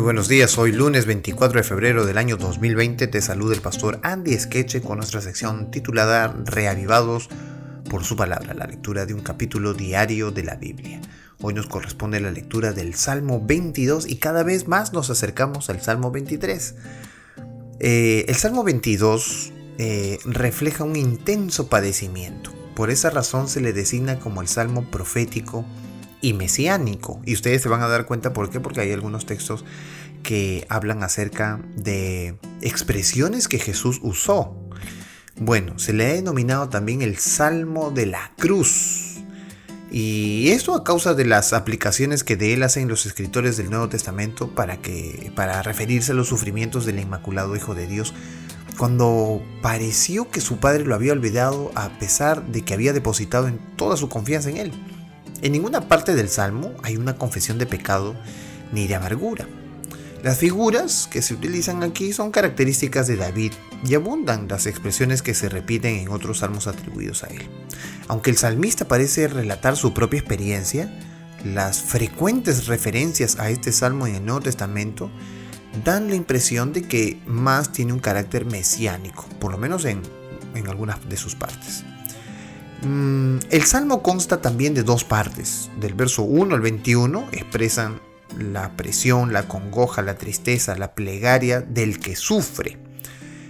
Muy buenos días, hoy lunes 24 de febrero del año 2020 te saluda el pastor Andy Skeche con nuestra sección titulada Reavivados por su palabra, la lectura de un capítulo diario de la Biblia. Hoy nos corresponde la lectura del Salmo 22 y cada vez más nos acercamos al Salmo 23. Eh, el Salmo 22 eh, refleja un intenso padecimiento. Por esa razón se le designa como el Salmo profético y mesiánico. Y ustedes se van a dar cuenta por qué, porque hay algunos textos que hablan acerca de expresiones que Jesús usó. Bueno, se le ha denominado también el Salmo de la Cruz. Y esto a causa de las aplicaciones que de él hacen los escritores del Nuevo Testamento para, que, para referirse a los sufrimientos del Inmaculado Hijo de Dios, cuando pareció que su padre lo había olvidado a pesar de que había depositado en toda su confianza en él. En ninguna parte del Salmo hay una confesión de pecado ni de amargura. Las figuras que se utilizan aquí son características de David y abundan las expresiones que se repiten en otros salmos atribuidos a él. Aunque el salmista parece relatar su propia experiencia, las frecuentes referencias a este salmo en el Nuevo Testamento dan la impresión de que más tiene un carácter mesiánico, por lo menos en, en algunas de sus partes. Mm, el salmo consta también de dos partes. Del verso 1 al 21 expresan la presión, la congoja, la tristeza, la plegaria del que sufre.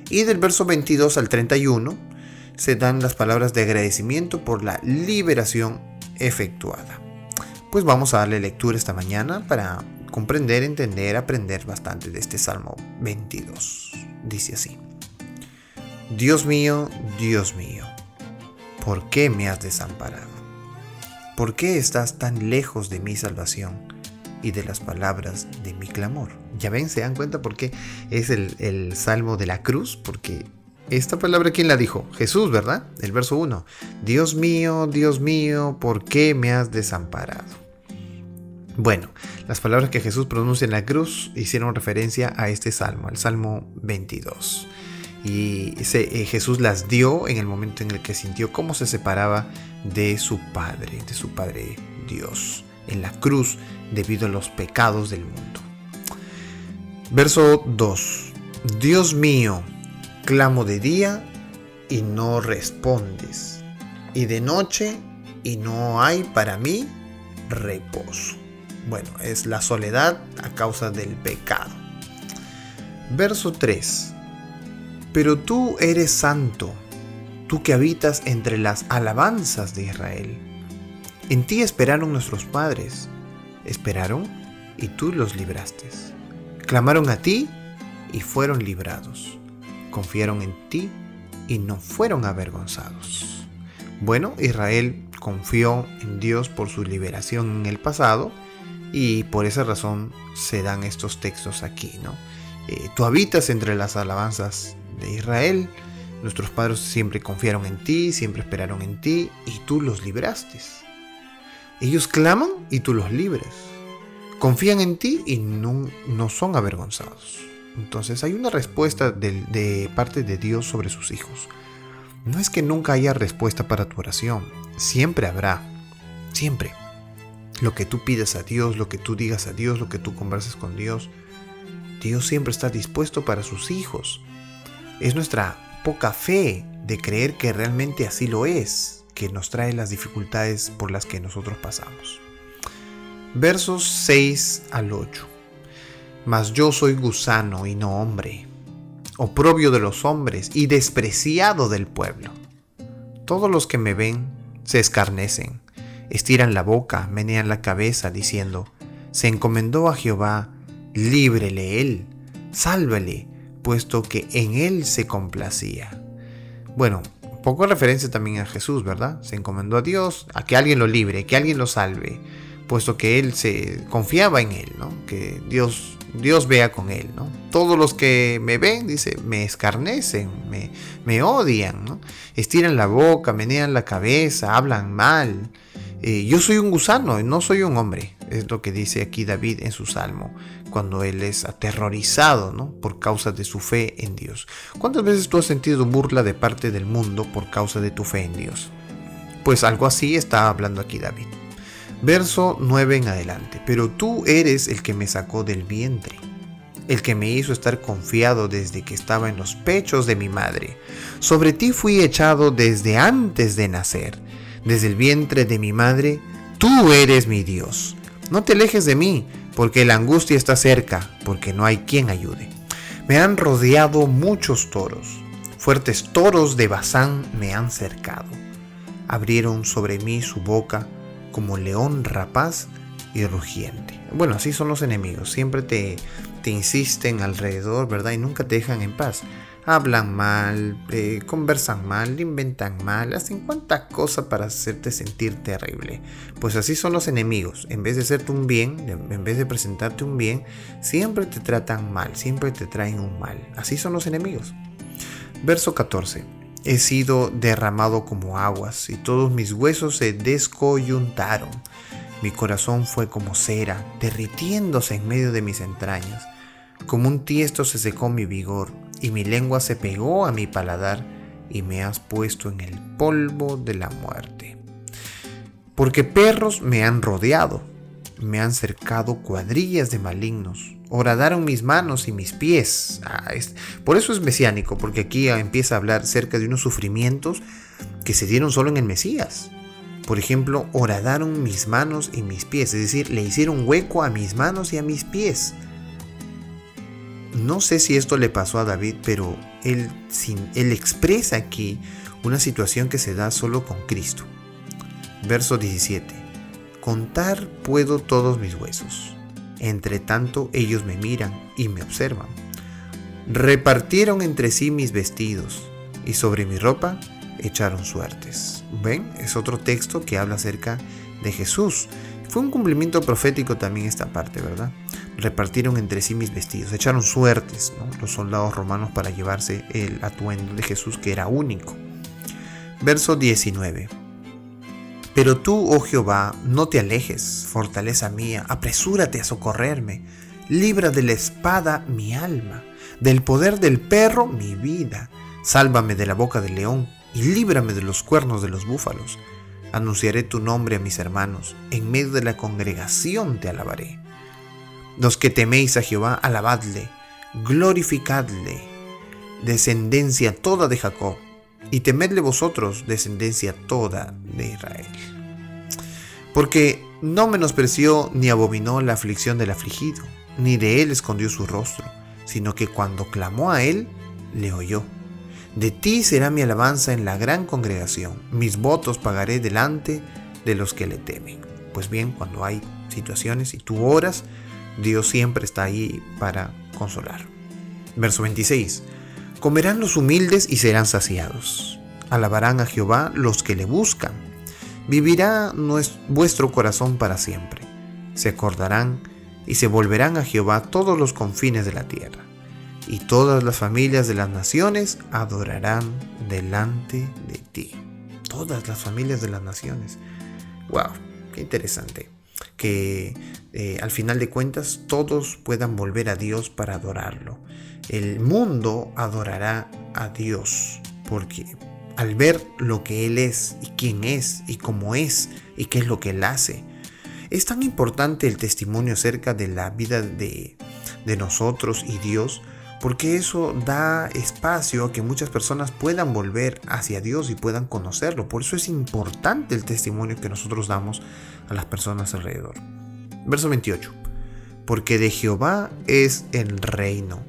Y del verso 22 al 31 se dan las palabras de agradecimiento por la liberación efectuada. Pues vamos a darle lectura esta mañana para comprender, entender, aprender bastante de este Salmo 22. Dice así. Dios mío, Dios mío ¿por qué me has desamparado? ¿Por qué estás tan lejos de mi salvación y de las palabras de mi clamor? Ya ven, se dan cuenta por qué es el, salmo de la cruz, porque esta palabra, ¿quién la dijo? Jesús, ¿verdad? El verso 1. Dios mío, Dios mío, ¿por qué me has desamparado? Bueno, las palabras que Jesús pronuncia en la cruz hicieron referencia a este salmo, al salmo 22 y eh, Jesús las dio en el momento en el que sintió cómo se separaba de su Padre, de su Padre Dios, en la cruz debido a los pecados del mundo. Verso 2. Dios mío, clamo de día y no respondes, y de noche y no hay para mí reposo. Bueno, es la soledad a causa del pecado. Verso 3 pero tú eres santo, tú que habitas entre las alabanzas de Israel. En ti esperaron nuestros padres, esperaron y tú los libraste. Clamaron a ti y fueron librados. Confiaron en ti y no fueron avergonzados. Bueno, Israel confió en Dios por su liberación en el pasado y por esa razón se dan estos textos aquí, ¿no? Eh, tú habitas entre las alabanzas de Israel. Nuestros padres siempre confiaron en ti, siempre esperaron en ti y tú los libraste. Ellos claman y tú los libres. Confían en ti y no, no son avergonzados. Entonces hay una respuesta de, de parte de Dios sobre sus hijos. No es que nunca haya respuesta para tu oración, siempre habrá, siempre. Lo que tú pides a Dios, lo que tú digas a Dios, lo que tú converses con Dios, Dios siempre está dispuesto para sus hijos. Es nuestra poca fe de creer que realmente así lo es, que nos trae las dificultades por las que nosotros pasamos. Versos 6 al 8. Mas yo soy gusano y no hombre, oprobio de los hombres y despreciado del pueblo. Todos los que me ven se escarnecen, estiran la boca, menean la cabeza, diciendo, se encomendó a Jehová, líbrele él, sálvele, puesto que en él se complacía. Bueno, poco referencia también a Jesús, ¿verdad? Se encomendó a Dios, a que alguien lo libre, que alguien lo salve, puesto que él se confiaba en él, ¿no? Que Dios, Dios vea con él, ¿no? Todos los que me ven, dice, me escarnecen, me, me odian, ¿no? Estiran la boca, menean la cabeza, hablan mal. Eh, yo soy un gusano, no soy un hombre, es lo que dice aquí David en su salmo, cuando él es aterrorizado ¿no? por causa de su fe en Dios. ¿Cuántas veces tú has sentido burla de parte del mundo por causa de tu fe en Dios? Pues algo así está hablando aquí David. Verso 9 en adelante. Pero tú eres el que me sacó del vientre. el que me hizo estar confiado desde que estaba en los pechos de mi madre. Sobre ti fui echado desde antes de nacer, desde el vientre de mi madre, tú eres mi Dios. No te alejes de mí, porque la angustia está cerca, porque no hay quien ayude. Me han rodeado muchos toros, fuertes toros de Bazán me han cercado. Abrieron sobre mí su boca como león rapaz y rugiente. Bueno, así son los enemigos, siempre te, te insisten alrededor, ¿verdad? Y nunca te dejan en paz. Hablan mal, eh, conversan mal, inventan mal, hacen cuanta cosa para hacerte sentir terrible. Pues así son los enemigos. En vez de hacerte un bien, en vez de presentarte un bien, siempre te tratan mal, siempre te traen un mal. Así son los enemigos. Verso 14. He sido derramado como aguas y todos mis huesos se descoyuntaron. Mi corazón fue como cera, derritiéndose en medio de mis entrañas. Como un tiesto se secó mi vigor, y mi lengua se pegó a mi paladar, y me has puesto en el polvo de la muerte. Porque perros me han rodeado, me han cercado cuadrillas de malignos, horadaron mis manos y mis pies. Ah, por eso es mesiánico, porque aquí empieza a hablar cerca de unos sufrimientos que se dieron solo en el Mesías. Por ejemplo, horadaron mis manos y mis pies, es decir, le hicieron hueco a mis manos y a mis pies. No sé si esto le pasó a David, pero él, expresa aquí una situación que se da solo con Cristo. Verso 17. Contar puedo todos mis huesos. Entre tanto ellos me miran y me observan. Repartieron entre sí mis vestidos y sobre mi ropa echaron suertes. ¿Ven? Es otro texto que habla acerca de Jesús. Fue un cumplimiento profético también esta parte, ¿verdad? Repartieron entre sí mis vestidos, echaron suertes los soldados romanos para llevarse el atuendo de Jesús que era único. Verso 19. Pero tú, oh Jehová, no te alejes, fortaleza mía, apresúrate a socorrerme, libra de la espada mi alma, del poder del perro mi vida, sálvame de la boca del león, y líbrame de los cuernos de los búfalos. Anunciaré tu nombre a mis hermanos, en medio de la congregación te alabaré. Los que teméis a Jehová, alabadle, glorificadle, descendencia toda de Jacob, y temedle vosotros, descendencia toda de Israel. Porque no menospreció ni abominó la aflicción del afligido, ni de él escondió su rostro, sino que cuando clamó a él, le oyó. De ti será mi alabanza en la gran congregación, mis votos pagaré delante de los que le temen. Pues bien, cuando hay situaciones y tú oras, Dios siempre está ahí para consolar. Verso 26. Comerán los humildes y serán saciados. Alabarán a Jehová los que le buscan. Vivirá vuestro corazón para siempre. Se acordarán y se volverán a Jehová todos los confines de la tierra y todas las familias de las naciones adorarán delante de ti. Todas las familias de las naciones. ¡Wow! ¡Qué interesante! Que eh, al final de cuentas todos puedan volver a Dios para adorarlo. El mundo adorará a Dios porque al ver lo que Él es y quién es y cómo es y qué es lo que Él hace, es tan importante el testimonio acerca de la vida de, de nosotros y Dios porque eso da espacio a que muchas personas puedan volver hacia Dios y puedan conocerlo. Por eso es importante el testimonio que nosotros damos a las personas alrededor. Verso 28. Porque de Jehová es el reino,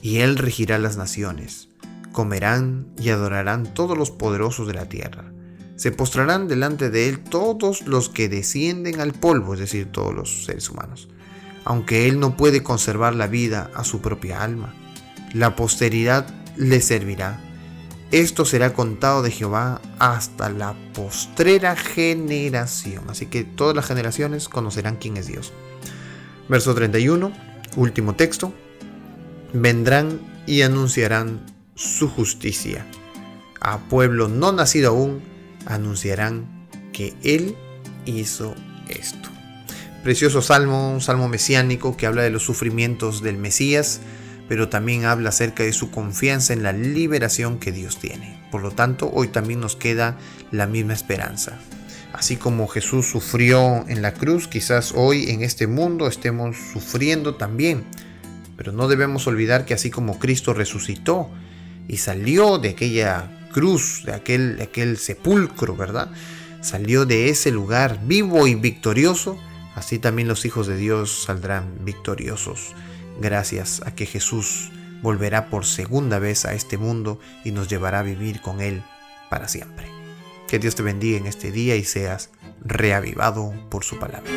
y él regirá las naciones. Comerán y adorarán todos los poderosos de la tierra. Se postrarán delante de él todos los que descienden al polvo, es decir, todos los seres humanos aunque él no puede conservar la vida a su propia alma. La posteridad le servirá. Esto será contado de Jehová hasta la postrera generación. Así que todas las generaciones conocerán quién es Dios. Verso 31, último texto. Vendrán y anunciarán su justicia. A pueblo no nacido aún anunciarán que Él hizo esto. Precioso salmo, un salmo mesiánico que habla de los sufrimientos del Mesías, pero también habla acerca de su confianza en la liberación que Dios tiene. Por lo tanto, hoy también nos queda la misma esperanza. Así como Jesús sufrió en la cruz, quizás hoy en este mundo estemos sufriendo también, Pero no debemos olvidar que así como Cristo resucitó y salió de aquella cruz, de aquel, de aquel sepulcro, ¿verdad? Salió de ese lugar vivo y victorioso, así también los hijos de Dios saldrán victoriosos, gracias a que Jesús volverá por segunda vez a este mundo y nos llevará a vivir con Él para siempre. Que Dios te bendiga en este día y seas reavivado por su palabra.